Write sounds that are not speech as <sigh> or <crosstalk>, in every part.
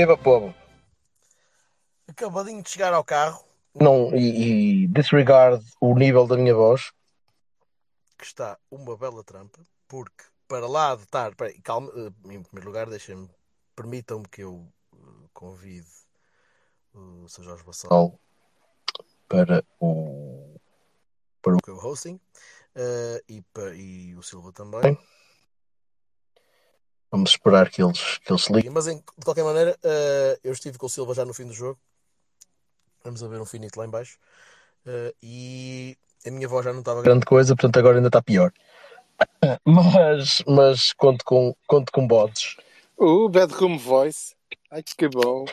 viva, povo. Acabadinho de chegar ao carro, Não, e, e disregard o nível da minha voz. que está uma bela trampa, porque para lá de estar. Peraí, calma, eh, em primeiro lugar, deixem-me. Permitam-me que eu eh, convide o Sr. Jorge Bassal Para o. para o hosting eh, e, pa- e o Silva também. Vamos esperar que eles, que eles se liguem. Mas em- de qualquer maneira, eh, eu estive com o Silva já no fim do jogo. Vamos a ver um finito lá em baixo. Eh, e a minha voz já não estava grande. Coisa, portanto agora ainda está pior. <laughs> Mas, mas conto com, conto com bots. Uh, Bedroom Voice. Ai, que bom.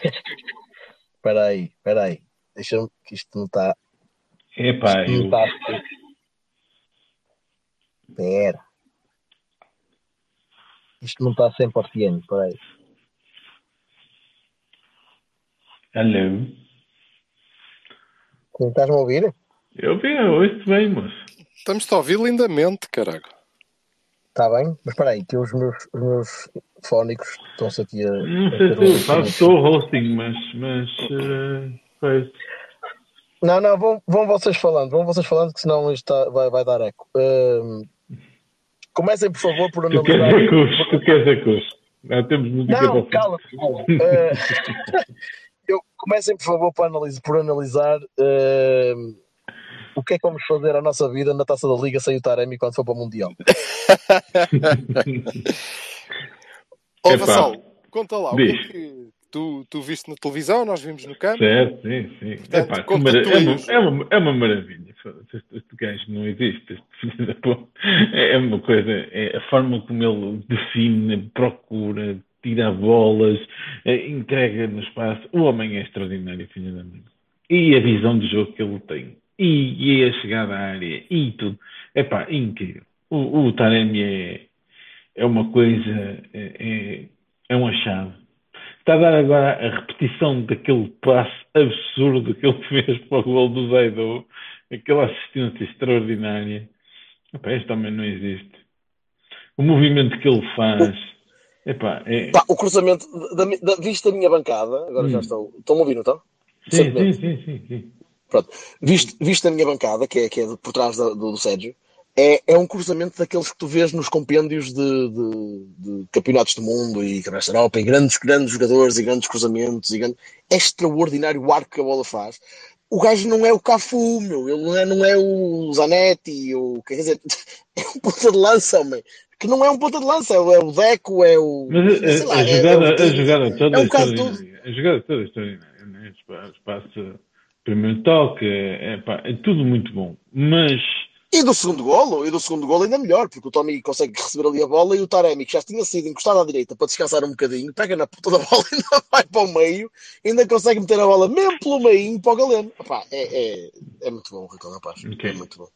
Espera aí, espera aí. Deixa-me que isto não está. Epá, Não eu, está. Espera. Isto não está 100%. Espera aí. hello. Não Estás-me a ouvir? Eu vi, eu ouço bem, moço. Estamos-te a ouvir lindamente, caralho. Está bem? Mas espera aí, que os meus, os meus fónicos estão-se aqui a. Não sei se eu faço, estou hosting, mas, mas, pois, Não, não, vão, vão vocês falando, vão vocês falando, que senão isto tá- vai, vai dar eco. Ahm, comecem, por favor, por tu queres analisar. a cus, tu queres a cus. Já temos música Não, calma, calma. Ah, eu, comecem, por favor, por analisar, por analisar ahm, o que é que vamos fazer à nossa vida na taça da Liga sem o Taremi quando for para o Mundial. <laughs> Ó, Epá. Vassal, conta lá. O que é Diz. que tu, tu viste na televisão, nós vimos no campo. Certo, sim, sim. Portanto, Epá, mara- é, uma, é, uma, é uma maravilha. Este, gajo não existe. É é uma coisa, é a forma como ele define, procura, tira bolas, eh, entrega no espaço. O homem é extraordinário, filho da mãe. E a visão de jogo que ele tem. E, e a chegada à área. E tudo. Epá, incrível. O, o Taremi é, é uma coisa, é, é, é um achado. Está a dar agora a repetição daquele passe absurdo que ele <laughs> fez para o gol do Zaido, aquela assistência extraordinária. Epá, este homem não existe. O movimento que ele faz. Epá, é... Pá, o cruzamento, da, da, viste a minha bancada, agora já Hum. estão. Estão a ouvir, não estão? Sim, sim, sim, sim, sim. Viste, viste a minha bancada, que é, que é por trás da- do, do Sérgio, é, é um cruzamento daqueles que tu vês nos compêndios de, de- de campeonatos do mundo e campeonatos da Europa, e grandes, grandes jogadores e grandes cruzamentos. E grande- É extraordinário o arco que a bola faz. O gajo não é o Cafu, meu, ele não é, não é o Zanetti, ou, quer dizer, <laughs> é um ponta de lança, homem. Que não é um ponta de lança, é o é o Deco, é o. Mas a, sei a- lá, a é- é jogada, o- a jogada toda é é um extraordinária. A jogada toda é extraordinária. Espaço, espaço, primeiro toque, é, é, pá, é tudo muito bom. Mas E do segundo golo, e do segundo golo ainda melhor, porque o Tommy consegue receber ali a bola e o Taremi, que já tinha sido encostado à direita para descansar um bocadinho, pega na puta da <laughs> bola e ainda vai para o meio, ainda consegue meter a bola mesmo pelo meio para o Galeno. Epá, é, é, é muito bom, Ricardo Rapaz. Ok. É muito bom.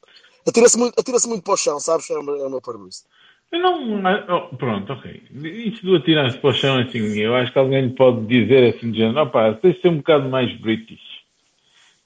Atira-se muito, atira muito para o chão, sabes? É o meu, é o meu parabéns. eu não. oh, pronto, ok. Isso do atirar-se para o chão, assim, eu acho que alguém lhe pode dizer assim, de género, opá, tens de ser um bocado mais British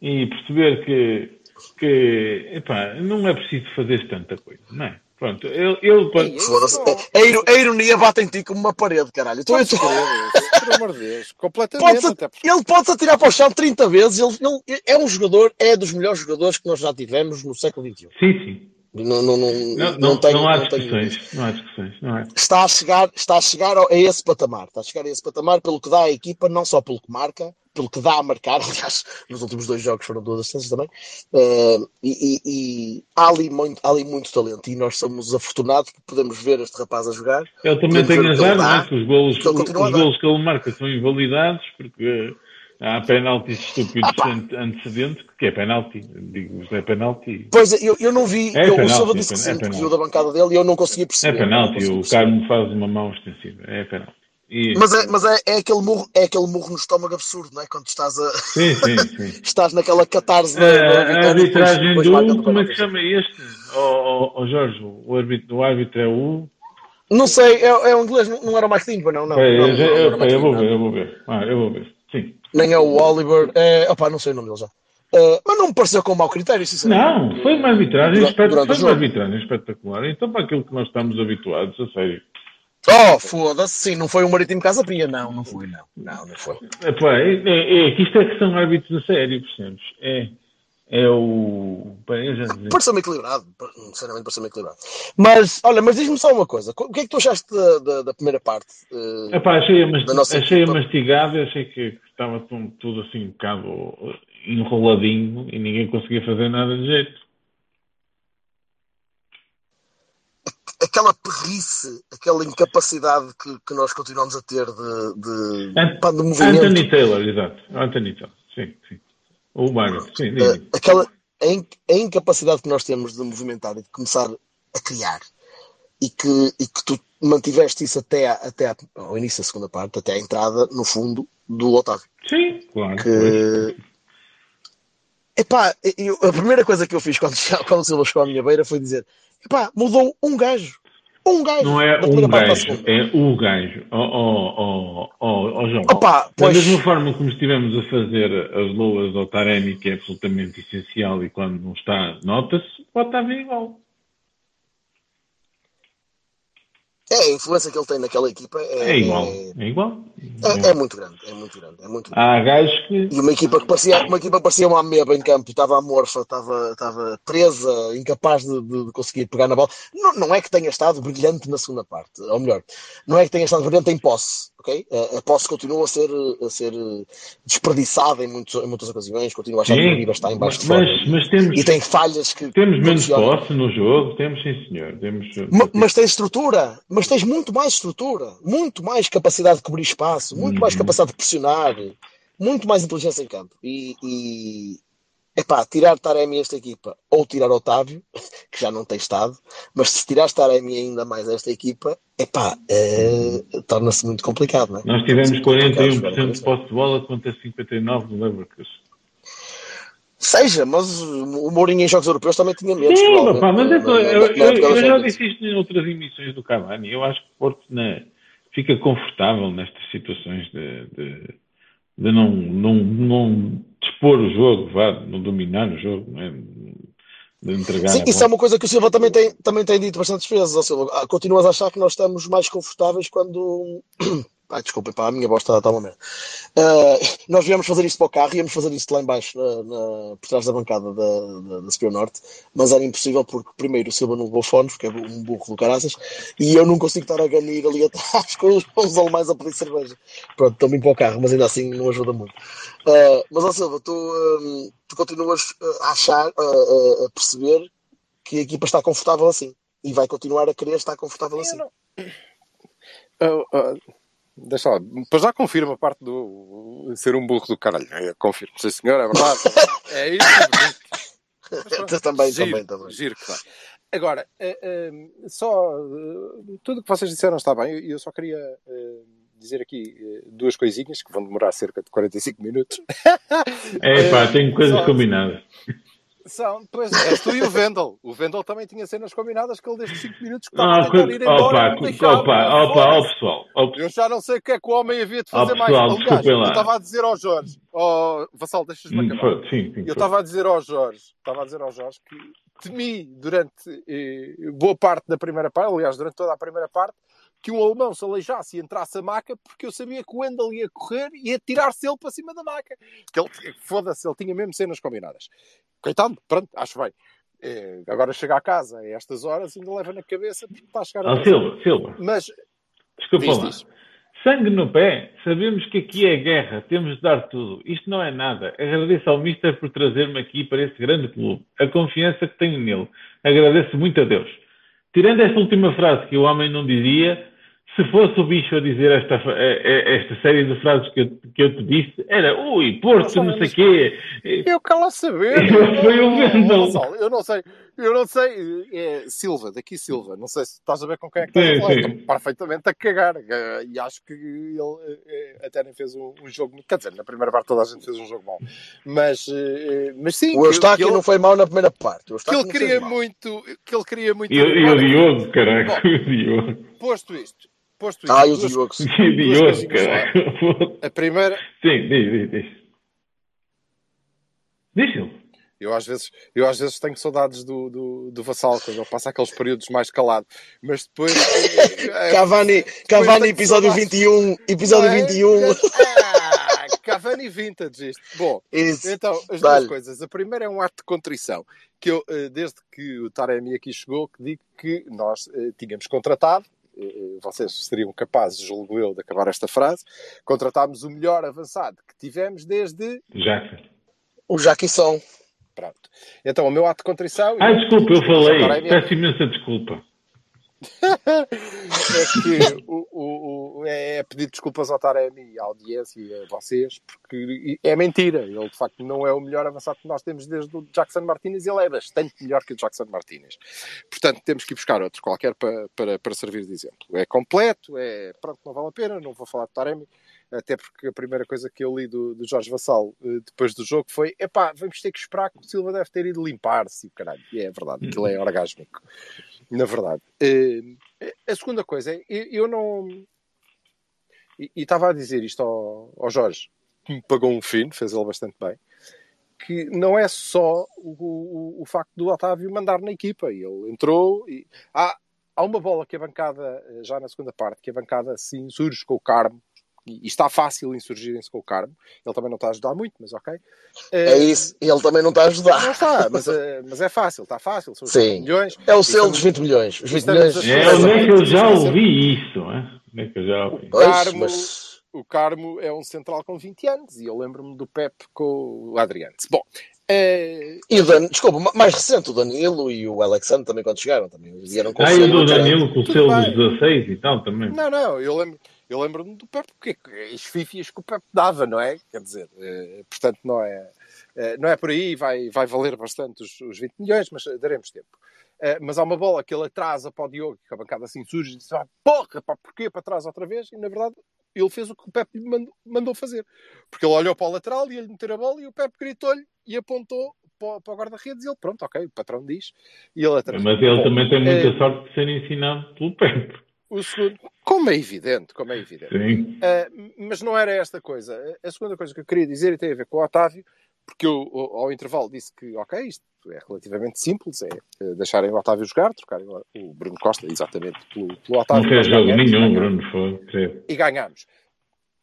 e perceber que, que epá, não é preciso fazer tanta coisa, não é? Pronto, ele, ele pode. Foda-se. A, a ironia bate em ti como uma parede, caralho. Tô- crer, <laughs> pelo amor de Deus. Completamente, Pode-se- até porque ele pode-se atirar para o chão 30 vezes. Ele, ele é um jogador, é dos melhores jogadores que nós já tivemos no século XXI. Sim, sim. Não, não, não, Não, não, tenho, não há não tenho discussões. Não há discussões. Não está a chegar, está a chegar a esse patamar. Está a chegar a esse patamar pelo que dá à equipa, não só pelo que marca, pelo que dá a marcar. <laughs> Aliás, nos últimos dois jogos foram duas assistências também. Eh, e e- e há, ali muito, há ali muito talento. E nós somos afortunados por podermos ver este rapaz a jogar. Ele também Podemos tem ver o que azar, não é? Os golos, os golos que ele marca são invalidados porque há penaltis estúpidos Ah, pá. ante- antecedentes, que é penalti. Digo, é penalti. Pois eu, eu não vi, É eu, o penalti, Silva é disse que é sim, que penalti. viu da bancada dele e eu não conseguia É perceber. penalti. Não consegui O. Carmo faz uma mão extensiva. É penalti. E- Mas, é, mas é, é, aquele murro, é aquele murro no estômago absurdo, não é? Quando estás, a, Sim, sim, sim. <laughs> estás naquela catarse da, da a depois- arbitragem depois do como é que penalti. chama este? Ó oh, Jorge, o árbitro, o árbitro é o. Não sei, é, é o inglês, não, não era o Dean, pois não, não. Peraí, não, eu, não, já- não eu, o eu vou ver, eu vou ver. Ah, eu vou ver. Sim. Nem é o Oliver. É, opá, não sei o nome dele já. Uh, mas não me pareceu com mau critério, sinceramente. Não, foi uma arbitragem, espet- foi uma arbitragem espetacular. Então, para aquilo que nós estamos habituados, a sério. Oh, foda-se, sim, não foi o Marítimo Casa Pia. Não, não foi, não. Não, não foi. Epá, é, é, é que isto é que são árbitros a sério, percebes? É, é o. Já. Pareceu-me equilibrado, sinceramente pareceu-me equilibrado. Mas, olha, mas diz-me só uma coisa: o que é que tu achaste da, da- da primeira parte? Uh, Epá, achei-a masti Da nossa achei equipa. mastigada, achei que estava tudo, assim um bocado enroladinho e ninguém conseguia fazer nada de jeito. aquela perrice, aquela incapacidade que, que nós continuamos a ter de, de, Ant- de movimento. Anthony Taylor, exato. Anthony Taylor, sim, sim. O Barrett, sim. Uh, aquela a, a incapacidade que nós temos de movimentar e de começar a criar e que, e que tu mantiveste isso até, a- até a- ao início da segunda parte, até à entrada, no fundo, do Otávio. Sim, claro. Que epá, eu- a primeira coisa que eu fiz quando, <laughs> quando o Silva chegou à minha beira foi dizer: epá, mudou um gajo. Um gajo. Não é da um gajo, é o gajo. Ó ó, ó, ó, ó, João. Opa, Da pois. mesma forma como estivemos a fazer as loas ao Taremi, que é absolutamente essencial e quando não está, nota-se, o Otávio é igual. É a influência que ele tem naquela equipa é, É igual. é, É igual. É- é muito grande. É muito grande. É muito grande. Há gajos que. E uma equipa que parecia, uma equipa que parecia uma ameba em campo, estava amorfa, estava, estava presa, incapaz de, de- conseguir pegar na bola. Não, não é que tenha estado brilhante na segunda parte, ou melhor, não é que tenha estado brilhante em posse, ok? A, a posse continua a ser, a ser eh, desperdiçada em, muitos, em muitas ocasiões, continua a achar que o Sim, Riva está em baixo de mas, mas temos, E tem falhas que. temos menos posse no jogo, temos sim senhor. Temos, Ma- Mas tens estrutura, mas tens muito mais estrutura, muito mais capacidade de cobrir espaço, muito mais Uhum. capacidade de pressionar, muito mais inteligência em campo. E, e epá, tirar Taremi esta equipa ou tirar Otávio, <laughs> que já não tem estado, mas se tirar Taremi ainda mais esta equipa, epá, eh, torna-se muito complicado, não é? Nós tivemos Torna-se muito complicado jogar 41% com de posse de bola contra 59% do Leverkusen. Seja, mas o Mourinho em jogos europeus também tinha menos. Sim, pá, mas na- é que eu, na- eu- na- na eu- já disse isto em outras emissões do Cavani. Eu acho que o Porto né, fica confortável nestas situações de, de, de não, não, não dispor o jogo, vá, não dominar o jogo, não é? de entregar Sim, isso é uma coisa que o Silva também tem, também tem dito bastantes vezes. Silva, Ah, continuas a achar que nós estamos mais confortáveis quando. Ai, desculpem, pá, a minha voz está, uma merda. Ah, nós viemos fazer isto para o carro, íamos fazer isto lá em baixo, na, na- por trás da bancada da, da, da Superior Norte, mas era impossível porque, primeiro, o Silva não levou fones, porque é um burro do caraças, e eu não consigo estar a ganir ali atrás <laughs> com os, os alemães a pedir cerveja. Pronto, estou bem para o carro, mas ainda assim não ajuda muito. Ah, mas, ó Silva, tu, hum, tu continuas ah, a achar, a- a- perceber que a equipa está confortável assim e vai continuar a querer estar confortável assim. Não- Ah, ah, deixa lá, para já confirma a parte do ser um burro do caralho. Eu confirmo, sim senhor, é verdade. <laughs> É isso. Mas pronto, <laughs> também, giro, também, também. Giro que vai. Agora, eh, eh, só eh, tudo o que vocês disseram está bem. E eu só queria dizer aqui duas coisinhas que vão demorar cerca de 45 minutos. <laughs> É pá, tenho coisas só- combinadas. São, pois, <laughs> és tu e o <laughs> Vendel. O Vendel também tinha cenas combinadas que ele desde 5 minutos que Ah, estava a tentar ir embora. opa, deixava. opa, opa, Foda-se. pessoal, pessoal. Eu já não sei o que é que o homem havia de fazer mais. pessoal, Aliás, eu estava a dizer ao Jorge, oh, Vassal, deixas-me Hum, acabar. Sim, sim. Eu estava a dizer ao Jorge, estava a dizer ao Jorge que temi durante eh, boa parte da primeira parte, aliás, durante toda a primeira parte, que um alemão se aleijasse e entrasse a maca, porque eu sabia que o Wendel ia correr e ia tirar-se ele para cima da maca. Que ele, foda-se, ele tinha mesmo cenas combinadas. Coitado, pronto, acho bem. Eh, agora chega a casa a estas horas ainda leva na cabeça porque está a chegar a Ó Silva, Silva, Mas, desculpa diz, lá. diz. Sangue no pé, sabemos que aqui é guerra, temos de dar tudo. Isto não é nada. Agradeço ao Mister por trazer-me aqui para este grande clube. A confiança que tenho nele. Agradeço muito a Deus. Tirando esta última frase que o homem não dizia, se fosse o bicho a dizer esta, eh, eh, esta série de frases que eu, que eu te disse, era ui, Porto, não sei o quê. Eu quero saber. <laughs> Foi o Eu não sei, eu não sei. É Silva, daqui Silva. Não sei se estás a ver com quem é que estás Sim, a falar. Estou perfeitamente a cagar. Eh, E acho que ele eh, até nem fez um, um jogo. Quer dizer, na primeira parte toda a gente fez um jogo mau. Mas, eh, mas sim, O Eustáquio que ele, não foi mal na primeira parte. O que ele queria muito. Que ele queria muito. E, o- e o Diogo, caraca, Bom. <laughs> o Diogo. Posto isto, posto isto, Ah, o duas- Diogo. Diogo, Duas coisinhas cara. a primeira, Sim, diz, diz, diz. Diz ele. Eu às vezes, eu às vezes tenho saudades do, do, do Vassal, quando ele passa aqueles períodos mais calado. Mas depois. <laughs> Cavani, Cavani tenho episódio saudades. 21. Episódio é? 21. Ah, Cavani Vintage isto. Bom, Isso. então, as Dá-lhe. duas coisas. A primeira é um ato de contrição. Que eu, eh, desde que o Taremi aqui chegou, que digo que nós eh, tínhamos contratado, vocês seriam capazes, julgo eu, de acabar esta frase, contratámos o melhor avançado que tivemos desde. Jackson. O Jaquisson. Pronto. Então, o meu ato de contrição. Ah, desculpa, eu falei. Taremi- Peço imensa desculpa. <laughs> é que o, o, o- é pedir desculpas ao Taremi e à audiência e a vocês, porque é mentira. Ele, de facto, não é o melhor avançado que nós temos desde o Jackson Martinez. Ele é bastante melhor que o Jackson Martinez. Portanto, temos que ir buscar outro qualquer para, para, para servir de exemplo. É completo, é pronto, não vale a pena, não vou falar de Taremi. Até porque a primeira coisa que eu li do, do Jorge Vassal eh, depois do jogo foi: epá, vamos ter que esperar que o Silva deve ter ido limpar-se. Caralho, e é verdade, aquilo é orgásmico. Na verdade. Eh, a segunda coisa é: eu, não. E e estava a dizer isto ao, ao Jorge, que me pagou um fino, fez ele bastante bem, que não é só o, o, o facto do Otávio mandar na equipa. Ele entrou e. Há, há uma bola que a bancada, eh, já na segunda parte, que a bancada assim surge com o Carmo. E está fácil insurgirem-se com o Carmo. Ele também não está a ajudar muito, mas ok. É isso. Ele também não está a Não ajudar. está, mas, eh, mas é fácil, está fácil. São os Sim. milhões. É o selo dos 20 milhões. Os 20 estamos milhões. É, onde é que eu já ouvi isso? Onde é que eu já ouvi? Pois, Carmo- mas- o Carmo é um central com 20 anos e eu lembro-me do Pep com o Adriano. Bom, eh, E o Dan... Desculpa, ma- mais recente, o Danilo e o Alexandre também quando chegaram. Também vieram com Ah, e o do. Danilo com o selo dos 16 e tal também. não, não, eu lembro. Eu lembro-me do Pep, porque as fifias que o Pep dava, não é? Quer dizer, eh, portanto, não é, eh, não é por aí, vai, vai valer bastante os, os 20 milhões, mas eh, daremos tempo. Mas há uma bola que ele atrasa para o Diogo, que a bancada assim surge e diz: ah, porra, pá, porquê para trás outra vez? E na verdade, ele fez o que o Pep lhe mandou, fazer. Porque ele olhou para o lateral e ia-lhe meter a bola e o Pep gritou-lhe e apontou para, o- para o guarda-redes e ele, pronto, ok, o patrão diz. E ele atrasou. Mas ele também tem muita eh, sorte de ser ensinado pelo Pepe. O segundo, como é evidente, como é evidente. Sim. Uh, mas não era esta coisa. A segunda coisa que eu queria dizer e tem a ver com o Otávio, porque eu ao intervalo disse que, ok, isto é relativamente simples, é eh, deixarem o Otávio jogar, trocarem o Bruno Costa exatamente pelo, pelo Otávio. Não fez jogo ganhamos, nenhum, ganhamos. Bruno. Foi, creio. E ganhamos.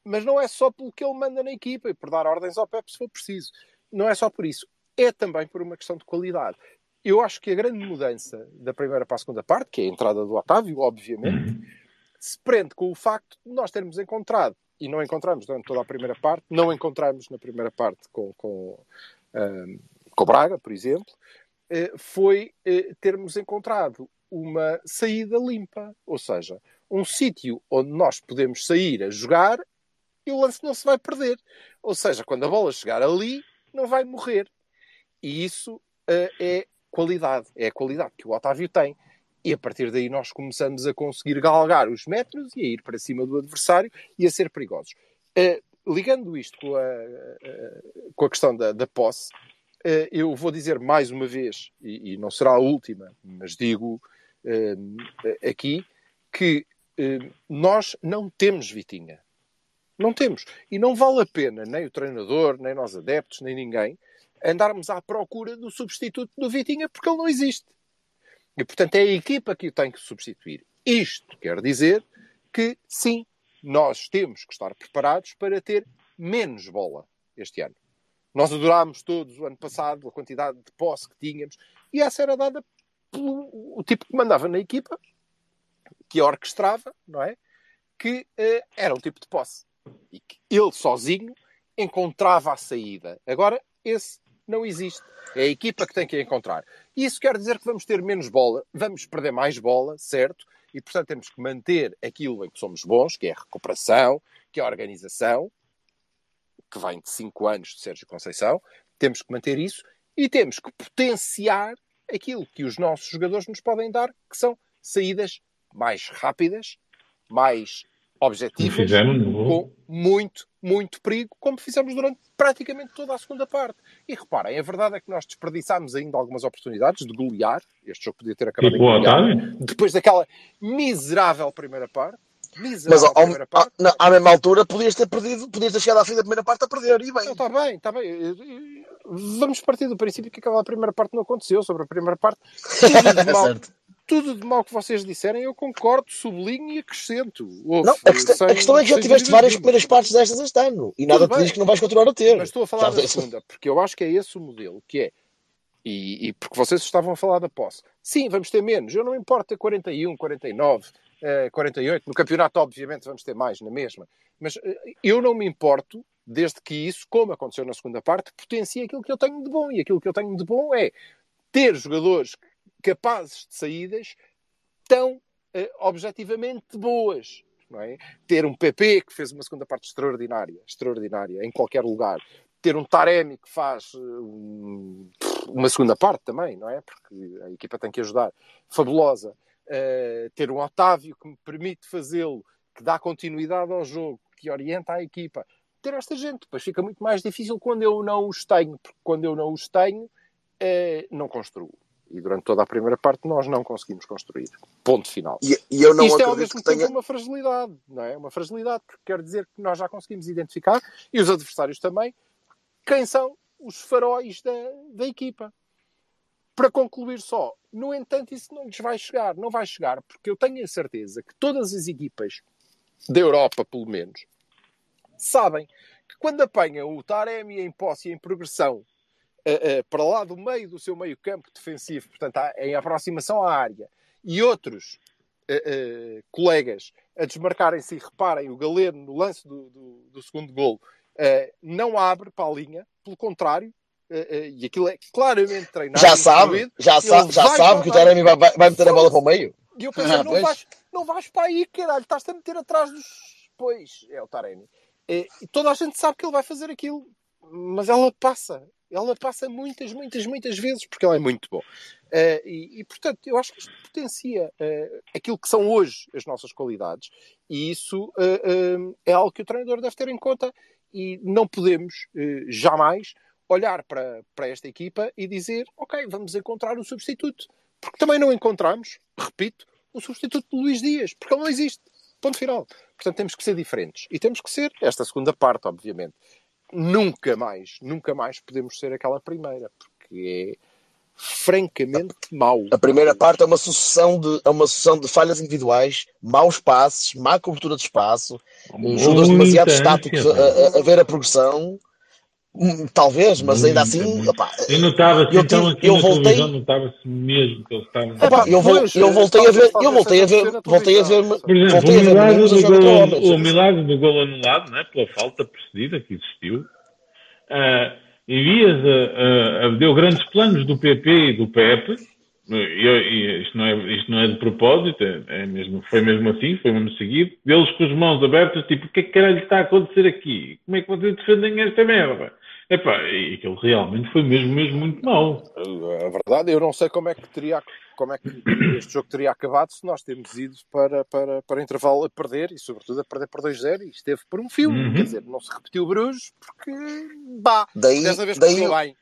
Mas não é só pelo que ele manda na equipa e por dar ordens ao Pep se for preciso. Não é só por isso. É também por uma questão de qualidade. Eu acho que a grande mudança da primeira para a segunda parte, que é a entrada do Otávio, obviamente, Uhum. se prende com o facto de nós termos encontrado, e não encontramos durante toda a primeira parte, não encontramos na primeira parte com, com, ahm, com o Braga, por exemplo, eh, foi eh, termos encontrado uma saída limpa, ou seja, um sítio onde nós podemos sair a jogar e o lance não se vai perder. Ou seja, quando a bola chegar ali, não vai morrer. E isso eh, é qualidade, é a qualidade que o Otávio tem. E a partir daí nós começamos a conseguir galgar os metros e a ir para cima do adversário e a ser perigosos. Eh, ligando isto com a, eh, com a questão da, da posse, eh, eu vou dizer mais uma vez, e, e não será a última, mas digo aqui, que nós não temos Vitinha. Não temos. E não vale a pena, nem o treinador, nem nós adeptos, nem ninguém, andarmos à procura do substituto do Vitinha, porque ele não existe. E, portanto, é a equipa que o tem que substituir. Isto quer dizer que, sim, nós temos que estar preparados para ter menos bola este ano. Nós adorámos todos o ano passado a quantidade de posse que tínhamos e essa era dada pelo tipo que mandava na equipa, que orquestrava, não é? Que eh, era um tipo de posse. E que ele sozinho encontrava a saída. Agora, esse não existe. É a equipa que tem que encontrar. Isso quer dizer que vamos ter menos bola, vamos perder mais bola, certo? E, portanto, temos que manter aquilo em que somos bons, que é a recuperação, que é a organização, que vem de 5 anos de Sérgio Conceição. Temos que manter isso e temos que potenciar aquilo que os nossos jogadores nos podem dar, que são saídas mais rápidas, mais objetivas, com muito, muito perigo, como fizemos durante praticamente toda a segunda parte. E reparem, a verdade é que nós desperdiçámos ainda algumas oportunidades de golear. Este jogo podia ter acabado Tipo em golear. Depois daquela miserável primeira parte, Mas miserável ao- a primeira ao- parte. na- à mesma altura podias ter perdido, podias ter chegado à fim da primeira parte a perder, e bem. Está bem, está bem. Vamos partir do princípio que aquela primeira parte não aconteceu. Sobre a primeira parte, <laughs> tudo de mal, Certo. Tudo de mal que vocês disserem, eu concordo, sublinho e acrescento. Ouve, Não, a questão, a sem- questão é que já tiveste várias primeiras partes destas este ano e nada Tudo te diz bem. que não vais continuar a ter. Mas estou a falar Já- da segunda, porque eu acho que é esse o modelo, que é. E, e porque vocês estavam a falar da posse. Sim, vamos ter menos. Eu não me importo ter 41, 49, eh, 48. No campeonato, obviamente, vamos ter mais, na mesma. Mas eh, eu não me importo, desde que isso, como aconteceu na segunda parte, potencie aquilo que eu tenho de bom. E aquilo que eu tenho de bom é ter jogadores capazes de saídas tão eh, objetivamente boas. É? Ter um PP que fez uma segunda parte extraordinária, extraordinária, em qualquer lugar. Ter um Taremi que faz eh, um- uma segunda parte também, não é? Porque a equipa tem que ajudar. Fabulosa. Eh, ter um Otávio que me permite fazê-lo, que dá continuidade ao jogo, que orienta a equipa. Ter esta gente, depois fica muito mais difícil quando eu não os tenho, porque quando eu não os tenho, eh, não construo. E durante toda a primeira parte nós não conseguimos construir. Ponto final. E, e eu não Isto é ao mesmo que tenha. tempo uma fragilidade, não é? Uma fragilidade, porque quer dizer que nós já conseguimos identificar, e os adversários também, quem são os faróis da, da equipa. Para concluir só, no entanto, isso não lhes vai chegar. Não vai chegar, porque eu tenho a certeza que todas as equipas da Europa, pelo menos, sabem que quando apanham o Taremi em posse e em progressão para lá do meio do seu meio campo defensivo, portanto, em aproximação à área, e outros eh, eh, colegas a desmarcarem-se e reparem, o Galeno no lance do, do- do segundo golo eh, não abre para a linha, pelo contrário, e aquilo é claramente treinado. Já sabe, já, sabe, já sabe que o. Taremi vai, vai, vai meter a bola para o meio. E eu pensei, Ah, não, vais, não vais para aí, caralho, estás-te a meter atrás dos. Pois, é o Taremi. E, e toda a gente sabe que ele vai fazer aquilo, mas ela passa. Ela passa muitas, muitas, muitas vezes, porque ele é muito bom. Eh, e, e, portanto, eu acho que isto potencia eh, aquilo que são hoje as nossas qualidades. E isso eh, é algo que o treinador deve ter em conta. E não podemos jamais olhar para, para esta equipa e dizer, ok, vamos encontrar o substituto. Porque também não encontramos, repito, o substituto de Luís Dias, porque ele não existe. Ponto final. Portanto, temos que ser diferentes. E temos que ser, esta segunda parte, obviamente. Nunca mais, nunca mais podemos ser aquela primeira, porque é francamente mau. A primeira parte é uma sucessão de, é uma sucessão de falhas individuais, maus passes, má cobertura de espaço, jogadores demasiado estáticos a- a ver a progressão. Hum, Talvez, mas ainda assim, opá, Eu notava-se, Eu então, aqui eu na voltei- televisão, notava-se mesmo que eles estavam... opá, eu, pois, eu voltei a ver, eu voltei a ver, voltei a ver. Por exemplo, voltei o a ver milagre, a do jogar contra gol, homens. o milagre do gol anulado, né, pela falta precedida que existiu, ah, envias a, a- a- deu grandes planos do PP e do PEP, e, e isto, não é, isto não é de propósito, é, é mesmo, foi mesmo assim, foi mesmo seguido, eles com as mãos abertas, tipo, o que é que caralho está a acontecer aqui? Como é que vocês defendem esta merda? Epá, e aquilo realmente foi mesmo, mesmo muito mau. A verdade, eu não sei como é que teria como é que este jogo teria acabado se nós temos ido para, para, para intervalo a perder e sobretudo a perder por 2-0 e esteve por um fio, Uhum. quer dizer, não se repetiu Bruges porque bah, Daí, dessa vez daí, correu bem.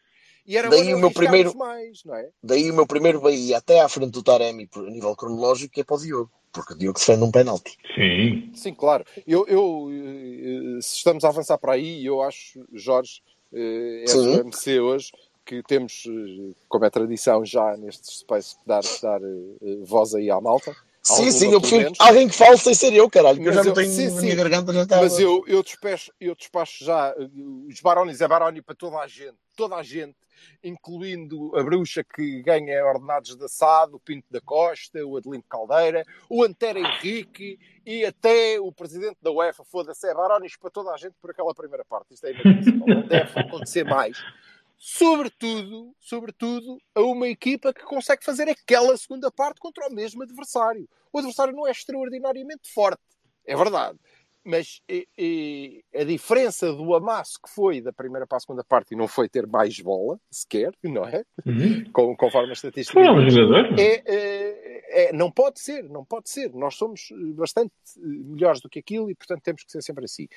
E era daí o meu primeiro- mais, não é? daí o meu primeiro Bahia até à frente do Taremi, a nível cronológico, é para o Diogo, porque o Diogo defende um penalti. Sim. Sim, claro. Eu, eu, eh, se estamos a avançar para aí, eu acho, Jorge, eh, é MC hoje, que temos, eh, como é tradição já nestes space, dar, dar eh, voz aí à malta. Sim, sim, eu prefiro alguém que fale sem ser eu, caralho, eu Mas já não eu- tenho, sim, a sim. minha garganta já está... Mas eu, eu, despeço, eu despacho já eh, os Barones é Baroni para toda a gente, toda a gente, incluindo a bruxa que ganha ordenados de assado, o Pinto da Costa, o Adelino Caldeira, o Antero Henrique e até o presidente da UEFA, foda-se, é Barones para toda a gente por aquela primeira parte. Isto é inadmissível, não deve acontecer mais. Sobretudo, sobretudo, a uma equipa que consegue fazer aquela segunda parte contra o mesmo adversário. O adversário não é extraordinariamente forte, é verdade. Mas e, e, a diferença do amasso que foi da primeira para a segunda parte e não foi ter mais bola, sequer, não é? Uhum. Com, conforme a estatística. Foram jogadores. É, é, é- não pode ser, não pode ser. Nós somos bastante eh, melhores do que aquilo e, portanto, temos que ser sempre assim.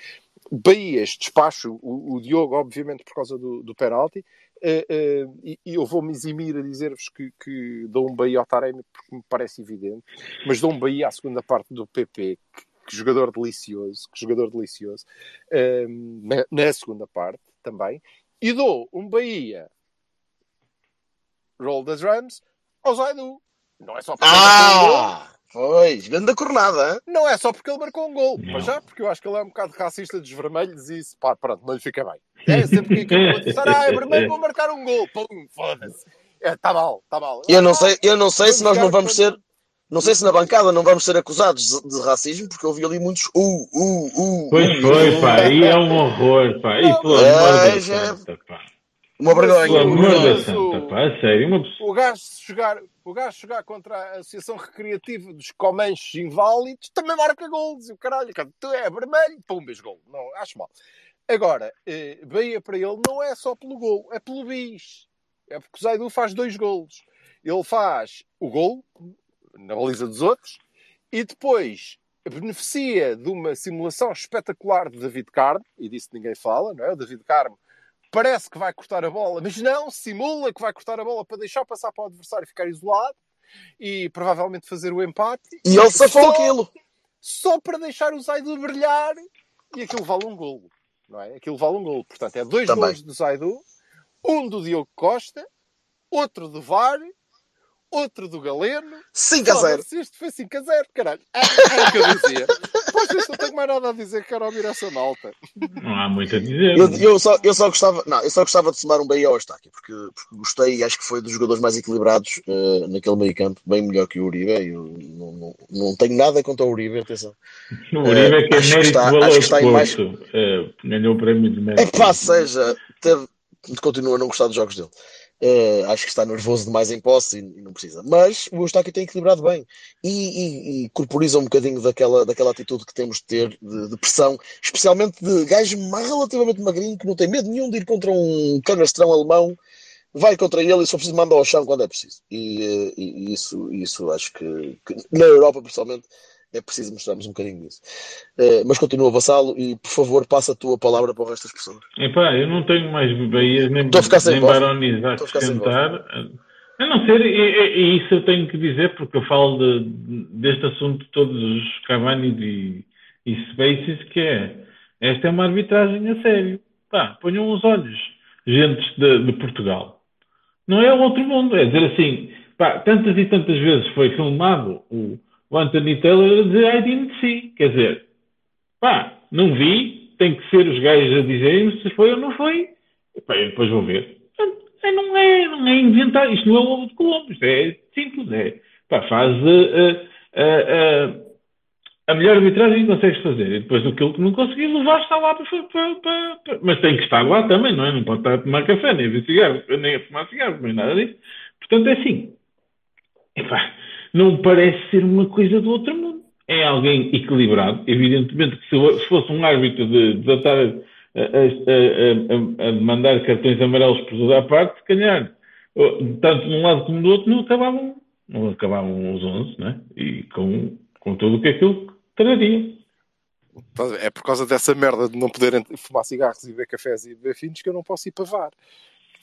Bahia, este despacho, o, o Diogo, obviamente, por causa do, do penalti, eh, eh, e, e eu vou-me eximir a dizer-vos que, que dou um Bahia ao Taremi porque me parece evidente, mas dou um Bahia à segunda parte do PP, que que jogador delicioso, que jogador delicioso, um, na, na segunda parte também, e dou um Bahia roll das Rams ao Zaidu. Não é só porque ele marcou um gol, Ah! Pois, grande cornada, hein? não é só porque ele marcou um gol, Não. mas já porque eu acho que ele é um bocado racista dos vermelhos e isso, pá, pronto, não lhe fica bem. É sempre que aquilo pode dizer, ah, é vermelho, vou marcar um gol, pum, foda-se. É, tá mal, tá mal. Eu não sei, eu não sei se nós não vamos ser. Não sei se na bancada não vamos ser acusados de, de racismo, porque eu vi ali muitos uh, uh, uh. Pois uh, foi, uh. pá. E é um horror, pá. E pelo É, amor da já- santa, pá. Uma Pelo vergonha. amor da Mas santa, o- pá. A sério, uma pessoa. O gajo jogar, o gajo jogar contra a Associação Recreativa dos Comanches Inválidos também marca gols. E o caralho, cara, tu é vermelho, pum, vês gol. Não, acho mal. Agora, eh, Bahia para ele não é só pelo gol, é pelo bis. É porque o Zaidu faz dois golos. Ele faz o gol na baliza dos outros e depois beneficia de uma simulação espetacular de David Carmo, e disso ninguém fala, não é? O David Carmo parece que vai cortar a bola, mas não, simula que vai cortar a bola para deixar passar para o adversário ficar isolado e provavelmente fazer o empate. E ele safou aquilo. Só para deixar o Zaidu brilhar e aquilo vale um golo, não é? Aquilo vale um golo. Portanto, é dois Também. golos do Zaidu, um do Diogo Costa, outro do VAR, outro do Galeno 5 a 0. Foda-se, Isto foi 5 a 0, caralho. É, é o que eu dizia. Pois isto não tenho mais nada a dizer, quero ouvir essa malta. Não há muito a dizer. Eu, eu, só, eu só gostava, não, eu só gostava de somar um Bahia ao Eustáquio, porque, porque gostei e acho que foi dos jogadores mais equilibrados eh, naquele meio campo, bem melhor que o Uribe. Eu não, não, não tenho nada contra o Uribe, atenção. O Uribe é que é acho que mérito está- valor acho que está em mais-. Eh, ganhou o prémio de mérito. É pá, seja, teve, continua a não gostar dos jogos dele. Eh, acho que está nervoso demais em posse e, não precisa. Mas o Eustáquio tem equilibrado bem e, e, e corporiza um bocadinho daquela, daquela atitude que temos de ter de, de pressão, especialmente de gajo relativamente magrinho que não tem medo nenhum de ir contra um canastrão alemão. Vai contra ele e só precisa mandar ao chão quando é preciso. E, eh, e isso, isso acho que, que na Europa, principalmente, é preciso mostrarmos um bocadinho disso. Eh, mas continua, Vassalo, e por favor, passa a tua palavra para o resto das pessoas. Epá, eu não tenho mais Bahias nem, Estou a ficar sem nem. Barões a acrescentar. A não ser, e, isso eu tenho que dizer, porque eu falo de- deste assunto de todos os Cavani e, e Spaces, que é, esta é uma arbitragem a sério. Pá, ponham os olhos, gentes de, de Portugal. Não é outro mundo, é dizer assim, pá, tantas e tantas vezes foi filmado o, o Anthony Taylor a dizer I didn't see, quer dizer, pá, não vi, tem que ser os gajos a dizerem se foi ou não foi, e, pá, eu depois vou ver. Portanto, é, não, é, não é inventar, isto não é o ovo de Colombo, isto é simples, é, pá, faz eh, eh, eh, a melhor arbitragem que consegues fazer, e depois daquilo que não conseguir levar está lá para, para, para, para- mas tem que estar lá também, não é? Não pode estar a tomar café, nem a ver cigarros, nem a fumar cigarros, nem nada disso. Portanto, é assim, Epá, não parece ser uma coisa do outro mundo. É alguém equilibrado. Evidentemente que se fosse um árbitro de, de estar a, a- a- a- mandar cartões amarelos por toda a parte, se calhar, tanto de um lado como do outro, não acabavam, não acabavam os 11, né? E com, com tudo o que aquilo traria. É por causa dessa merda de não poderem fumar cigarros e beber cafés e beber finos que eu não posso ir para VAR.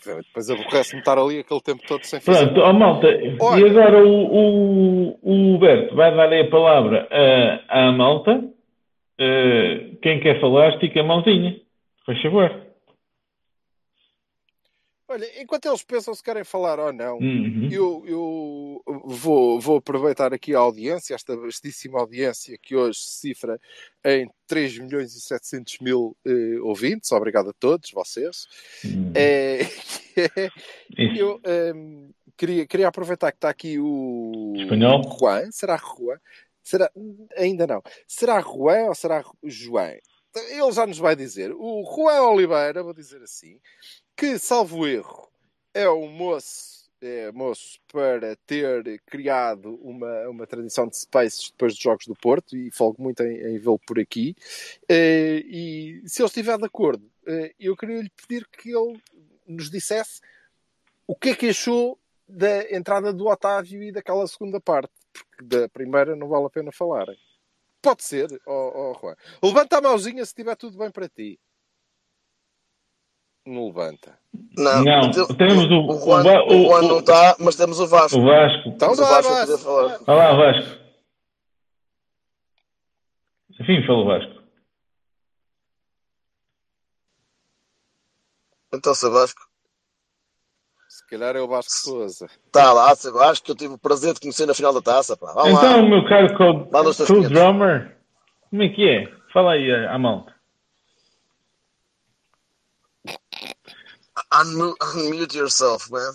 Depois aborrece-me estar ali aquele tempo todo sem fazer Pronto, ó malta, Olha. e agora o, o, o Berto vai dar aí a palavra à, à malta. Eh, quem quer falar, estica a mãozinha. Faz favor. Olha, enquanto eles pensam se querem falar ou não, Uhum. eu, eu vou, vou aproveitar aqui a audiência, esta vastíssima audiência que hoje se cifra em 3 milhões e 700 mil eh, ouvintes. Obrigado a todos vocês. Uhum. É, <laughs> Isso. eu ehm, queria, queria aproveitar que está aqui o Espanhol? Juan. Será Juan? Será, ainda não. Será Juan ou será João? Ele já nos vai dizer. O Juan Oliveira, vou dizer assim, que, salvo erro, é um moço, é moço para ter criado uma, uma tradição de spaces depois dos Jogos do Porto e folgo muito em, em vê-lo por aqui. Eh, e se ele estiver de acordo, eh, eu queria lhe pedir que ele nos dissesse o que é que achou da entrada do Otávio e daquela segunda parte, porque da primeira não vale a pena falar. Pode ser, ó ó, Juan. Levanta a mãozinha se estiver tudo bem para ti. Não levanta. Não, Não, te- temos o- o Juan, o Va- o Juan o- não está, mas temos o Vasco. O Vasco. Então o Vasco poder falar. Olá, Vasco. Sim, falou Vasco. Então, Sebasco, Se calhar é o Vasco Souza. está lá, Sebasco, que eu tive o prazer de conhecer na final da taça. Pá. Vamos lá. Então, meu caro co- Manda os teus co clientes. drummer, como é que é? Fala aí à à malta. Unmu- Unmute yourself, man.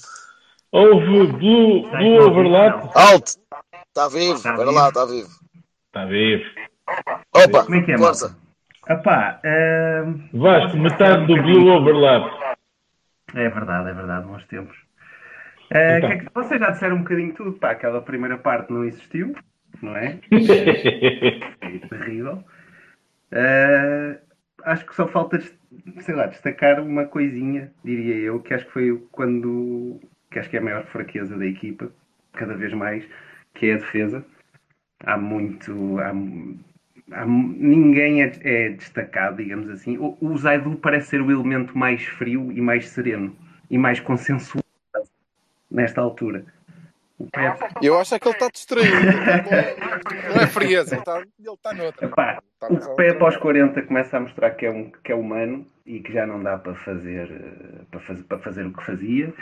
Houve Blue, blue Overlap? Alt! Está vivo, Tá vivo. lá, está vivo. Está vivo. Opa, Como é que é, força. Epá, ehm, Vasco, metade do Blue Overlap. é verdade, é verdade, bons tempos. Eh, Então. que é que- vocês já disseram um bocadinho tudo, pá, aquela primeira parte não existiu, não é? <laughs> É terrível. Eh, acho que só falta, sei lá, destacar uma coisinha, diria eu, que acho que foi quando, que acho que é a maior fraqueza da equipa, cada vez mais, que é a defesa. Há muito, há, há- ninguém é, é destacado, digamos assim. O, o Zaidu parece ser o elemento mais frio e mais sereno e mais consensuado nesta altura. Pepe, Eu acho é que ele está distraído. Não é, não é frieza, ele está, ele está noutra. Epá, Está o noutra. Pepe aos 40 começa a mostrar que é, um, que é humano e que já não dá para fazer, eh, para fazer, para fazer o que fazia.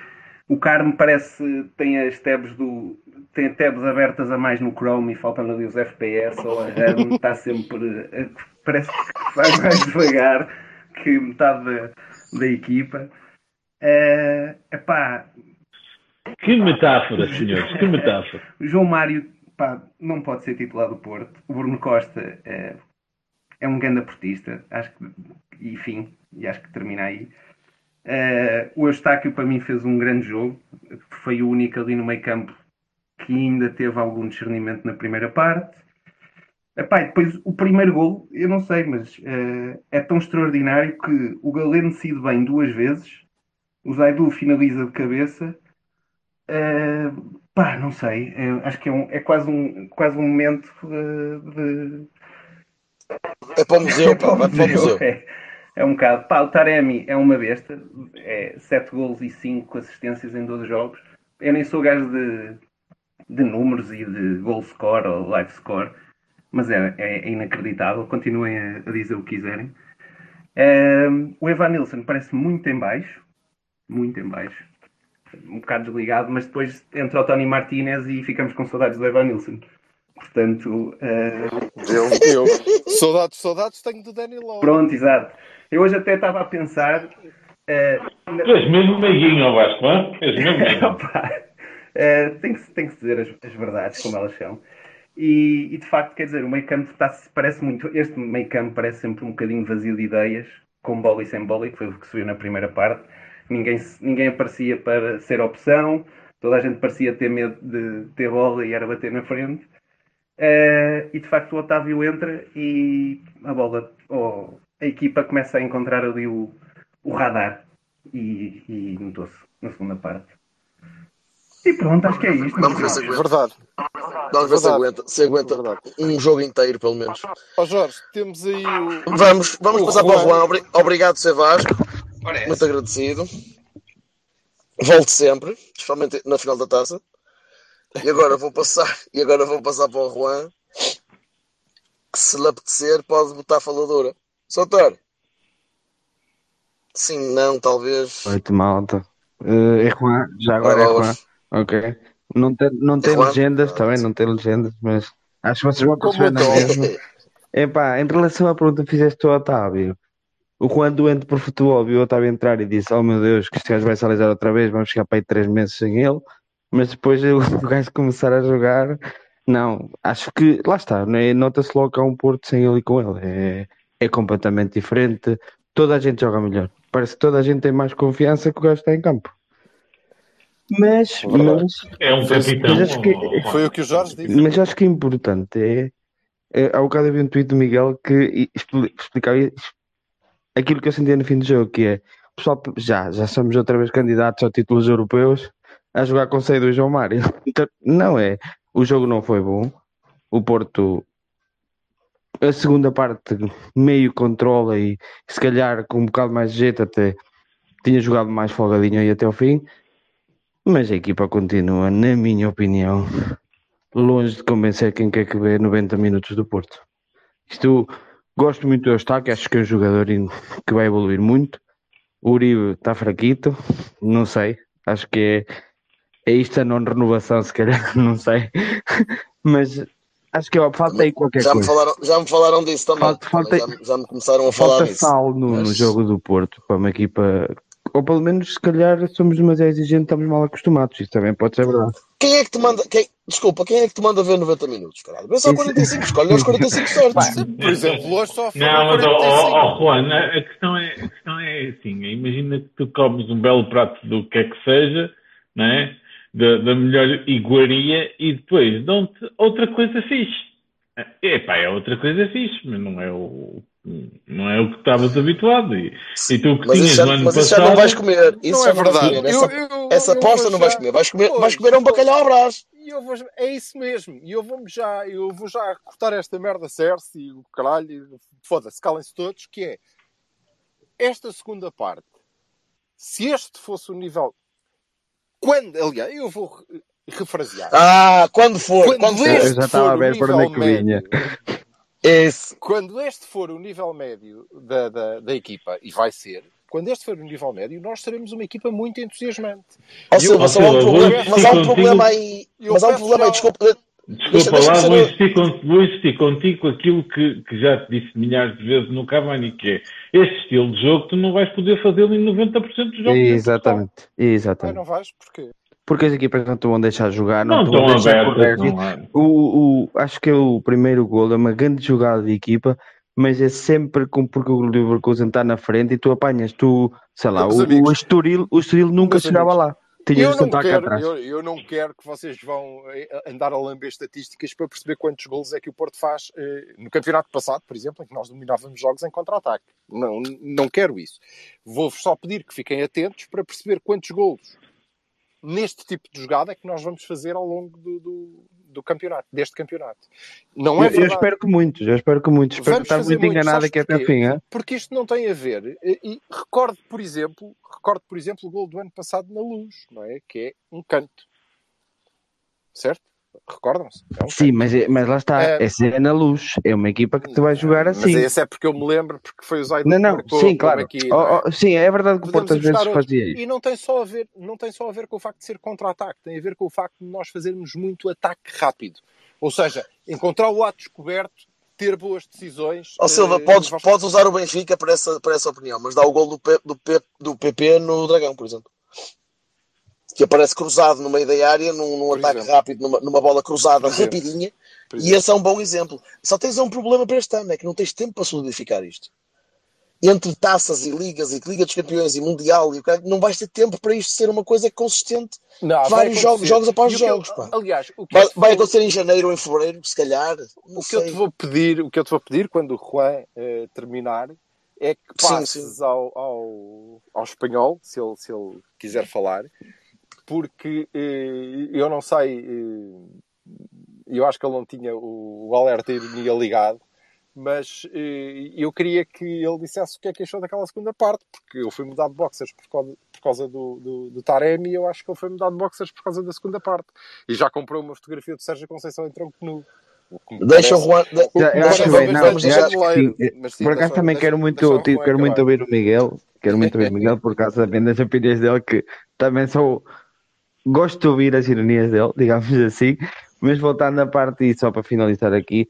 O Carmo parece tem as tabs do tem tabs abertas a mais no Chrome e faltam ali os FPS ou a RAM está sempre eh, parece que vai mais devagar que metade da, da equipa. Eh, epá, Que metáfora, senhores, que metáfora. <laughs> João Mário pá, não pode ser titular do Porto. O Bruno Costa é, é um grande portista. Acho que, enfim, e acho que termina aí. Eh, o Eustáquio para mim fez um grande jogo. Foi o único ali no meio campo que ainda teve algum discernimento na primeira parte. Epá, depois o primeiro gol, eu não sei, mas eh, é tão extraordinário que o Galeno decide bem duas vezes. O Zaidu finaliza de cabeça. Eh, pá, não sei. É- acho que é, um- é quase, um, quase um momento eh, de, É para o museu, <laughs> pá, vai para o museu. É, é um bocado. Pá, o Taremi é uma besta. É 7 golos e 5 assistências em 12 jogos. Eu nem sou gajo de, de números e de goal score ou live score, mas é, é inacreditável. Continuem a, a dizer o que quiserem. Ehm, o Evan Nilsson parece muito em baixo. Muito em baixo. Um bocado desligado, mas depois entra o Tony Martinez e ficamos com saudades do Evan Nilsson. Portanto, eh, Eu, eu. Saudades, saudades tenho do Danny Lowe. Pronto, exato. Eu hoje até estava a pensar. na- Tu és mesmo meiguinho, Vasco, hã? És mesmo <laughs> meiguinho. Eh, tem, que, se- tem que dizer as, as verdades como elas são. E, e, de facto, quer dizer, o meio campo está, parece muito. Este meio campo parece sempre um bocadinho vazio de ideias, com bola e sem bola, que foi o que se viu na primeira parte. Ninguém, ninguém aparecia para ser opção, toda a gente parecia ter medo de ter bola e era bater na frente. Eh, e de facto o Otávio entra e a bola, ou a equipa começa a encontrar ali o, o radar e, e notou-se na segunda parte. E pronto, acho que é isto. Vamos ver se aguenta. Verdade. Vamos ver se aguenta. Se aguenta Verdade. um jogo inteiro, pelo menos. Ó Jorge, temos aí o. Vamos, vamos O passar para o Juan. Juan. Obri- Obrigado, Ser É Muito agradecido. Volte sempre, especialmente na final da taça. E agora vou passar, e agora vou passar para o Juan. Que se lhe apetecer, pode botar a faladora. Soutor. Sim, não, talvez. Oito malta. Eh, é Juan, já agora é Juan. Ok. Não tem, não tem Juan? legendas, está bem, não tem legendas, mas acho que vocês vão perceber na tô. mesma. Epá, em relação à pergunta que fizeste ao Otávio, o Juan doente por futebol viu o Otávio entrar e disse: Oh meu Deus, que este gajo vai se alisar outra vez, vamos ficar para aí três meses sem ele. Mas depois <laughs> o gajo começar a jogar, não, acho que lá está, não é? nota-se logo que há um Porto sem ele e com ele. É, é completamente diferente. Toda a gente joga melhor. Parece que toda a gente tem mais confiança que o gajo está em campo. Mas, mas, É um capitão. Mas acho que- Foi o que o Jorge disse. mas acho que é importante é, é há bocado vi um tweet do Miguel que expli- explicava aquilo que eu sentia no fim do jogo, que é pessoal, já, já somos outra vez candidatos a títulos europeus a jogar com saída do João Mário. <laughs> Então, não é, o jogo não foi bom, o Porto a segunda parte meio controla e se calhar com um bocado mais de jeito até tinha jogado mais folgadinho aí até ao fim, mas a equipa continua, na minha opinião, longe de convencer quem quer que vê 90 minutos do Porto. Isto, gosto muito do Eustáquio, acho que é um jogador que vai evoluir muito. O Uribe está fraquito, não sei. Acho que é, é isto a não renovação, se calhar, <laughs> não sei. Mas acho que ó, falta aí qualquer Já me, coisa. falaram, já me falaram disso também. Falta- falta- já, me- já me começaram a falar Falta nisso. sal no, no Mas- jogo do Porto para uma equipa. Ou pelo menos, se calhar, somos demasiado exigentes, estamos mal acostumados. Isso também pode ser verdade. Quem é que te manda. Quem, desculpa, quem é que te manda ver 90 minutos, caralho? Vê só Isso- 45, escolhe os 45 certos. Por exemplo, hoje só foram Não, mas, ó, 45. ó, ó, Juan, a questão, é, a questão é assim: imagina que tu comes um belo prato do que é que seja, né? da, da melhor iguaria, e depois dão-te outra coisa fixe. Epá, é outra coisa fixe, mas não é o, é o que estavas habituado. E, e tu que Mas tinhas já, no ano mas isso já passado. não vais comer. Isso Não já é vais verdade. Essa, eu- essa eu não vais já- comer. Vais comer, vais Pois, comer um bacalhau à brás. Vou, é isso mesmo. E eu vou já, eu vou já cortar esta merda cerce e o caralho, foda-se, calem-se todos, que é esta segunda parte. Se este fosse o nível. Quando, aliás, eu vou re- refrasear. Ah, quando for, quando, for. Eu já estava for a ver por onde é que vinha. médio- Esse. quando este for o nível médio da, da, da equipa, e vai ser, quando este for o nível médio, nós seremos uma equipa muito entusiasmante. Silva, Ó, só há um problema, mas há um problema aí. Eu Mas há um problema aí, desculpa. Desculpa lá, vou insistir, vou insistir contigo com aquilo que, que já te disse milhares de vezes no Cavani, que é este estilo de jogo tu não vais poder fazê-lo em 90% dos jogos. Exatamente. Ah, Exatamente. não vais? Porquê? Porque as equipas não te vão deixar jogar, não, Não te vão estão deixar abertas, não há. O, o, acho que é o primeiro gol é uma grande jogada de equipa, mas é sempre com, porque o Leverkusen está na frente e tu apanhas, tu, sei lá, o, amigos. o Estoril, o Estoril nunca Meus chegava lá. Tinhas Eu não, quero, atrás. eu, eu não quero que vocês vão eh, andar a lamber estatísticas para perceber quantos golos é que o Porto faz eh, no campeonato passado, por exemplo, em que nós dominávamos jogos em contra-ataque. Não, não quero isso. Vou-vos só pedir que fiquem atentos para perceber quantos golos neste tipo de jogada é que nós vamos fazer ao longo do, do, do campeonato, deste campeonato. Não é Eu, eu espero que muitos, eu espero que muitos. Espero Vamos que muito enganado aqui até o fim, hein? porque isto não tem a ver. E, e recordo, por exemplo, recordo, por exemplo, o gol do ano passado na Luz, não é? Que é um canto. Certo? Recordam-se? É um Sim, mas, é- mas lá está, É. essa é na luz, é uma equipa que te vai jogar Mas assim. esse é porque eu me lembro, porque foi o Zaido Não, não, marcou, sim, claro. aqui, Oh, não é? oh, sim, é verdade que o Porto às vezes hoje. fazia isso. E não tem, só a ver, não tem só a ver com o facto de ser contra-ataque, tem a ver com o facto de nós fazermos muito ataque rápido. Ou seja, encontrar o ato descoberto, ter boas decisões. Ó Silva, eh, podes, podes usar o Benfica para essa, para essa opinião, mas dá o gol do, P- do, P- do PP no Dragão, por exemplo. Que aparece cruzado no meio da área, num, num ataque exemplo. rápido, numa, numa bola cruzada rapidinha, e esse é um bom exemplo. Só tens um problema para este ano, é que não tens tempo para solidificar isto. Entre taças e ligas, e Liga dos Campeões e Mundial, e o cara, não vais ter tempo para isto ser uma coisa consistente. Não, vários jogos, jogos após E eu- jogos, pá. Aliás, Vai, eu vai vou- acontecer em janeiro ou em fevereiro, se calhar. O que eu te vou pedir, o que eu te vou pedir quando o Juan eh, terminar é que Sim, passes sim. Ao, ao, ao espanhol, se ele, se ele quiser falar, porque eh, eu não sei, eh, eu acho que ele não tinha o, o alerta ironia ligado, mas eh, eu queria que ele dissesse o que é que achou daquela segunda parte, porque eu fui mudado de boxers por causa, por causa do, do, do Taremi e eu acho que ele foi mudado de boxers por causa da segunda parte. E já comprou uma fotografia de Sérgio Conceição em tronco nu. Deixa o parece- Juan. de- deixa, bem, não, vamos deixar. sim, Por acaso também quero muito, quero muito ouvir o Miguel, quero muito ouvir o Miguel por causa também das opiniões dele, que também sou, gosto de ouvir as ironias dele, <laughs> digamos assim, mas voltando à parte e só para finalizar aqui,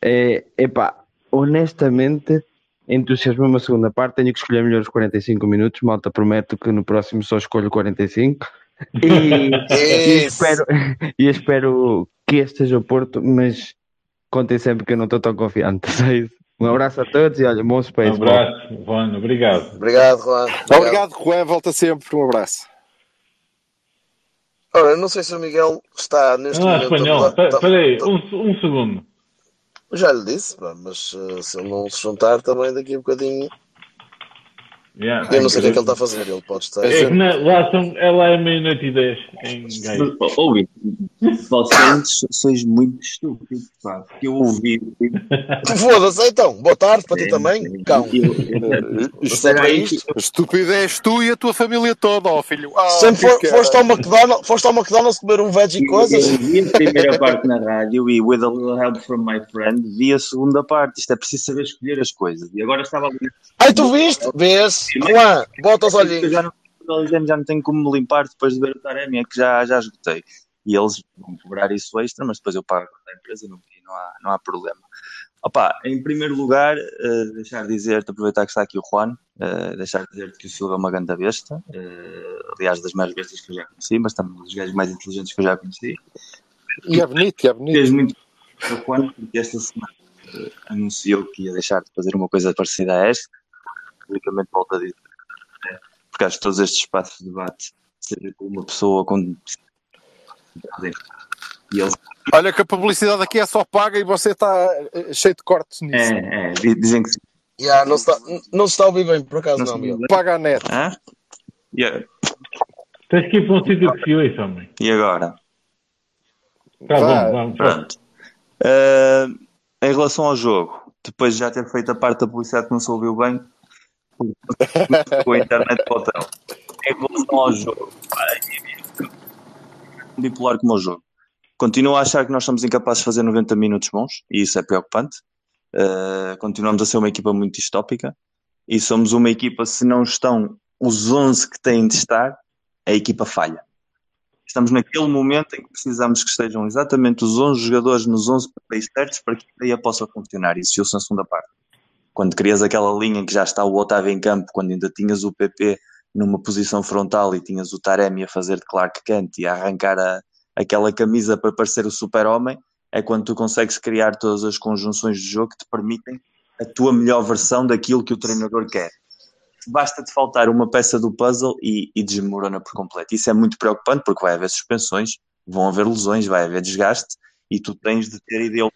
é, epá, honestamente, entusiasmo uma segunda parte, tenho que escolher melhor os 45 minutos, malta, prometo que no próximo só escolho 45, e, e <laughs> espero, e espero que este seja o Porto, mas contem sempre que eu não estou tão confiante. <laughs> só isso. Um abraço a todos e olha, bom Um space. abraço, Juan, obrigado. Obrigado, Juan. Obrigado, Juan. Volta sempre. Um abraço. Ora, eu não sei se o Miguel está neste Ah, momento. espanhol, tá- espera aí, tá- um, um segundo. Já lhe disse, pá, mas uh, se ele não se juntar também daqui a bocadinho. Yeah. Eu não sei o que é que ele está a fazer, ele pode estar. É que na, lá, são, é lá é meia-noite e dez em Gaia. Vocês sois muito estúpidos, pá. Porque eu ouvi. Foda-se então. Boa tarde para ti também, cão. eu- eu- Você é isto? Estúpido és tu e a tua família toda, ó filho. Ah, Sempre for- foste, ao McDonald's, foste ao McDonald's comer um veg e coisas? Eu vi a primeira parte na rádio e with a little help from my friend vi a segunda parte. Isto é preciso saber escolher as coisas. E agora estava ali. Ai, tu viste? Vês? Juan, bota os Eu olhinhos. já não, já não tenho como me limpar depois de ver o Taremi, é que já, já esgotei. E eles vão cobrar isso extra, mas depois eu pago a empresa não, e não há, não há problema. Opa, em primeiro lugar, eh, deixar de dizer-te, aproveitar que está aqui o Juan, eh, deixar de dizer-te que o Silva é uma grande besta, eh, aliás, das maiores bestas que eu já conheci, mas também dos gajos mais inteligentes que eu já conheci. E é bonito, e é bonito. Fez muito o Juan, porque esta semana anunciou que ia deixar de fazer uma coisa parecida a esta, publicamente volta a dizer, né? porque acho que todos estes espaços de debate, seja com uma pessoa com. E eles, Olha que a publicidade aqui é só paga e você está eh, cheio de cortes nisso. é, é, di- dizem que sim. Yeah, não, se está, não se está a ouvir bem, por acaso, Não não. Paga a net. Hã? A- Tens que ir para um sítio que se ouça, homem. e agora? Tá bom, vamos. Pronto. Eh, em relação ao jogo, depois de já ter feito a parte da publicidade que não se ouviu bem, <laughs> com a internet para o hotel. Em relação ao jogo, bipolar como o jogo. Continuo a achar que nós somos incapazes de fazer 90 minutos bons, e isso é preocupante. Eh, continuamos a ser uma equipa muito distópica, e somos uma equipa, se não estão os 11 que têm de estar, a equipa falha. Estamos naquele momento em que precisamos que estejam exatamente os 11 jogadores nos 11 papéis certos para que a ideia possa funcionar. Isso viu-se na segunda parte. Quando crias aquela linha em que já está o Otávio em campo, quando ainda tinhas o PP numa posição frontal e tinhas o Taremi a fazer de Clark Kent e a arrancar a- aquela camisa para parecer o super-homem, é quando tu consegues criar todas as conjunções de jogo que te permitem a tua melhor versão daquilo que o treinador quer basta-te faltar uma peça do puzzle e, e desmorona por completo. Isso é muito preocupante porque vai haver suspensões, vão haver lesões, vai haver desgaste e tu tens de ter idealizado.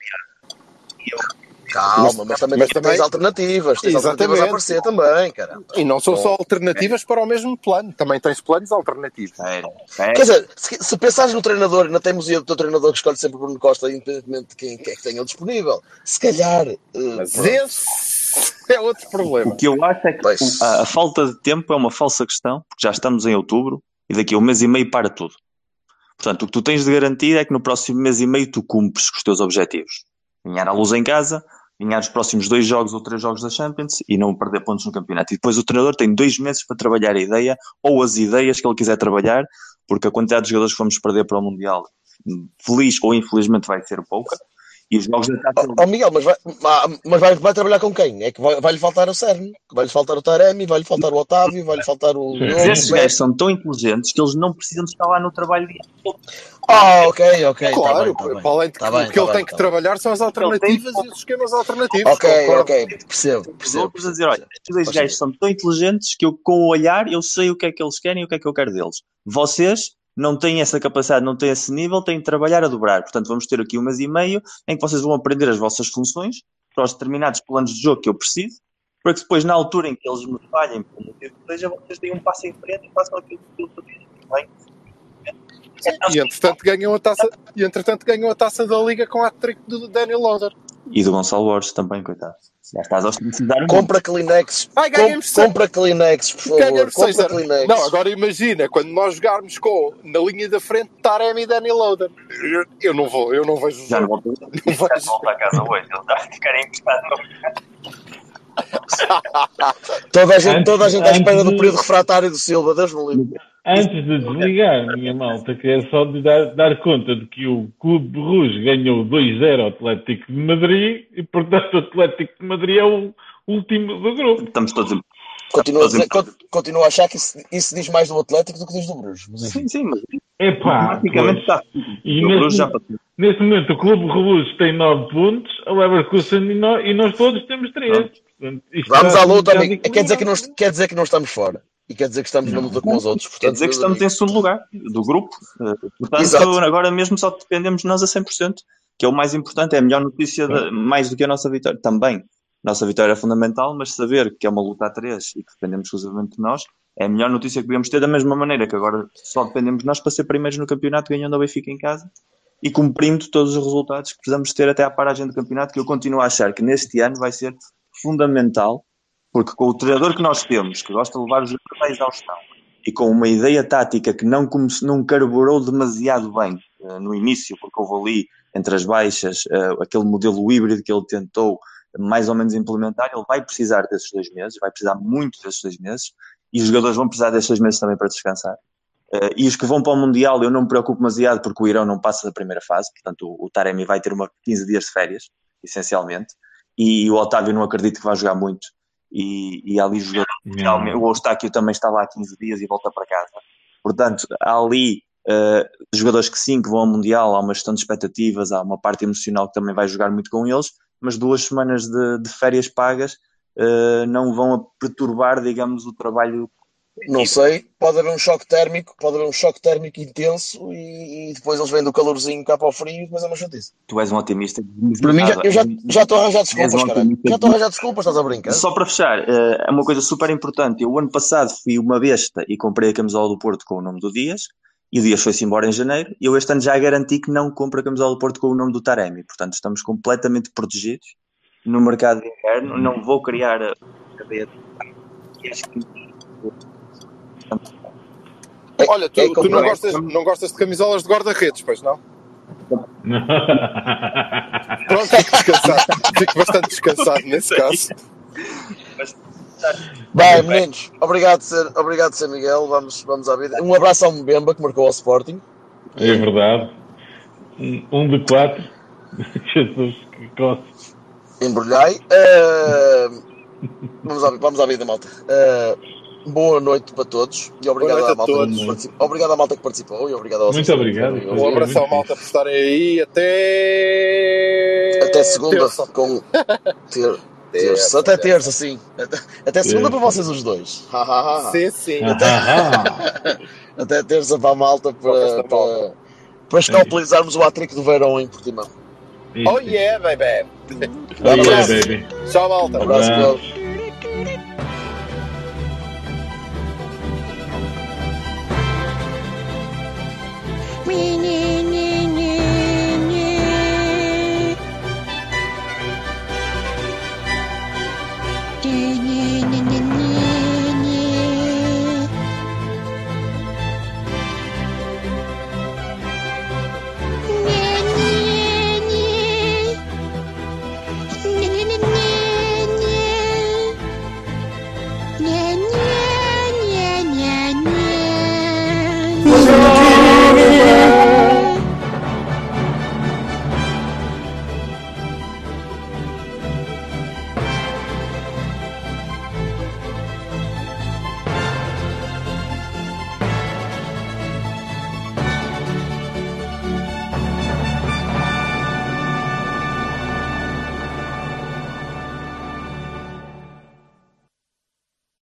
Calma, mas também mas tens também- alternativas. Tens alternativas a Exatamente. aparecer também, cara. E não são só alternativas para o mesmo plano. Também tens planos alternativos. Sério, Quer dizer, se, se pensares no treinador e na teimosia do teu treinador que escolhe sempre o Bruno Costa, independentemente de quem quer que tenha disponível, se calhar. eh, Mas pronto. esse <laughs> é outro problema. O que eu acho é que Pois. a, a falta de tempo é uma falsa questão, porque já estamos em outubro e daqui a um mês e meio para tudo. Portanto, o que tu tens de garantir é que no próximo mês e meio tu cumpres com os teus objetivos. Ganhar a luz em casa, ganhar os próximos dois jogos ou três jogos da Champions e não perder pontos no campeonato. E depois o treinador tem dois meses para trabalhar a ideia ou as ideias que ele quiser trabalhar, porque a quantidade de jogadores que vamos perder para o Mundial, feliz ou infelizmente, vai ser pouca. E os jogos da Taça Ó oh, Miguel, mas, vai, mas vai, vai trabalhar com quem? É que vai- vai-lhe faltar o Cern, vai-lhe faltar o Taremi, vai-lhe faltar o Otávio, vai-lhe faltar o. Mas Diogo, esses vai- gajos são tão inteligentes que eles não precisam de estar lá no trabalho dia. Ah, ok, ok. tá Claro, bem, tá bem. para além de que Tá bem, o que tá ele bem, tem que tá bem. trabalhar são as alternativas e os esquemas alternativos. Ok, concordo. ok, percebo, percebo. a dizer, olha, estes dois gajos são tão inteligentes que eu, com o olhar, eu sei o que é que eles querem e o que é que eu quero deles. Vocês não têm essa capacidade, não têm esse nível, têm de trabalhar a dobrar. Portanto, vamos ter aqui um mês e meio em que vocês vão aprender as vossas funções para os determinados planos de jogo que eu preciso, para que depois, na altura em que eles me falhem, por motivo que seja, vocês deem um passo em frente e façam aquilo que eu. Bem? E entretanto ganham a taça, e entretanto ganham a taça da liga com a trick do Daniel Loader. E do Gonçalo Borges também, coitado. Já estás a muito. Compra Kleenex. Ai, Com, ganhamos seis- compra Kleenex, por favor. ganhamos Compra 6 Kleenex. Não, agora imagina, quando nós jogarmos com, na linha da frente, Taremi e Daniel Loader. Eu, eu não vou, eu não vejo o Já não <laughs> já não volto a casa hoje. Ele está a ficar emprestado. Toda a gente, toda a gente à espera do período refratário do Silva, Deus me livre. Antes de desligar, minha malta, quero só de dar, dar conta de que o Clube Rouge ganhou 2-0 ao Atlético de Madrid e, portanto, o Atlético de Madrid é o último do grupo. Estamos todos em... Continuo a, dizer, con- continuo a achar que isso, isso diz mais do Atlético do que diz do Bruges. Mas. Sim, sim, mas Epá, praticamente pois. está. E O neste, Bruges já passou. neste momento o Clube Rouge tem 9 pontos, a Leverkusen e nós, e nós todos temos 3. Portanto, Vamos está à luta, amigo. Quer dizer, que não, quer dizer que não estamos fora. E quer dizer que estamos na luta com os outros. Portanto, Quer dizer que estamos em segundo lugar do grupo. Eh, Portanto, Exato. agora mesmo só dependemos de nós a 100%, que é o mais importante, é a melhor notícia, de- mais do que a nossa vitória. Também, nossa vitória é fundamental, mas saber que é uma luta a três e que dependemos exclusivamente de nós, é a melhor notícia que podemos ter, da mesma maneira que agora só dependemos de nós para ser primeiros no campeonato, ganhando ao Benfica em casa e cumprindo todos os resultados que precisamos ter até à paragem do campeonato, que eu continuo a achar que neste ano vai ser fundamental, porque com o treinador que nós temos, que gosta de levar os jogadores à exaustão, e com uma ideia tática que não, come- não carburou demasiado bem eh, no início, porque houve ali, entre as baixas, eh, aquele modelo híbrido que ele tentou mais ou menos implementar, ele vai precisar desses dois meses, vai precisar muito desses dois meses, e os jogadores vão precisar desses dois meses também para descansar. Eh, e os que vão para o Mundial, eu não me preocupo demasiado, porque o Irão não passa da primeira fase, portanto o, o Taremi vai ter uma 15 dias de férias, essencialmente, e o Otávio não acredito que vai jogar muito, e, e ali jogadores Realmente, o Eustáquio também está lá há 15 dias e volta para casa. Portanto, há ali eh, jogadores que sim, que vão ao Mundial, há uma gestão de expectativas, há uma parte emocional que também vai jogar muito com eles, mas duas semanas de, de férias pagas eh, não vão a perturbar, digamos, o trabalho. Não sei, pode haver um choque térmico, pode haver um choque térmico intenso e, e depois eles vêm do calorzinho cá para o frio e depois é uma chatice. Tu és um otimista. Para mim, já, eu já já estou a arranjar desculpas, um otimista. Já estou a arranjar desculpas, estás a brincar? Só para fechar, eh, é uma coisa super importante. Eu, o ano passado, fui uma besta e comprei a camisola do Porto com o nome do Dias, e o Dias foi-se embora em janeiro. E eu, este ano, já garanti que não compro a camisola do Porto com o nome do Taremi. Portanto, estamos completamente protegidos no mercado de inverno. Não vou criar a cadeia de. E acho que. Olha, tu, é tu não, gostas, não gostas de camisolas de guarda-redes, pois não? <laughs> Pronto, fico descansado. Fico bastante descansado nesse caso. Bem, meninos, obrigado, ser, obrigado, ser Miguel. Vamos, vamos à vida. Um abraço ao Mbemba que marcou ao Sporting. É verdade. Um, de quatro. <laughs> Jesus, que coça. Embrulhai. Eh, vamos, à, vamos à vida, malta. Eh, boa noite para todos e obrigado, à a malta todos. que participou. obrigado à malta que participou e obrigado a vocês. Muito obrigado. Um abraço à malta por estarem aí. Até. Até segunda terça. com <laughs> ter, terça. Até terça. sim. Até, até segunda Terça. para vocês os dois. Sim, sim. Ah, <laughs> Até terça para a malta Para para, para, escalpelizarmos o atrico do verão em Portimão. Oh yeah, baby. Oh, yeah, baby. Tchau, malta. Um abraço. We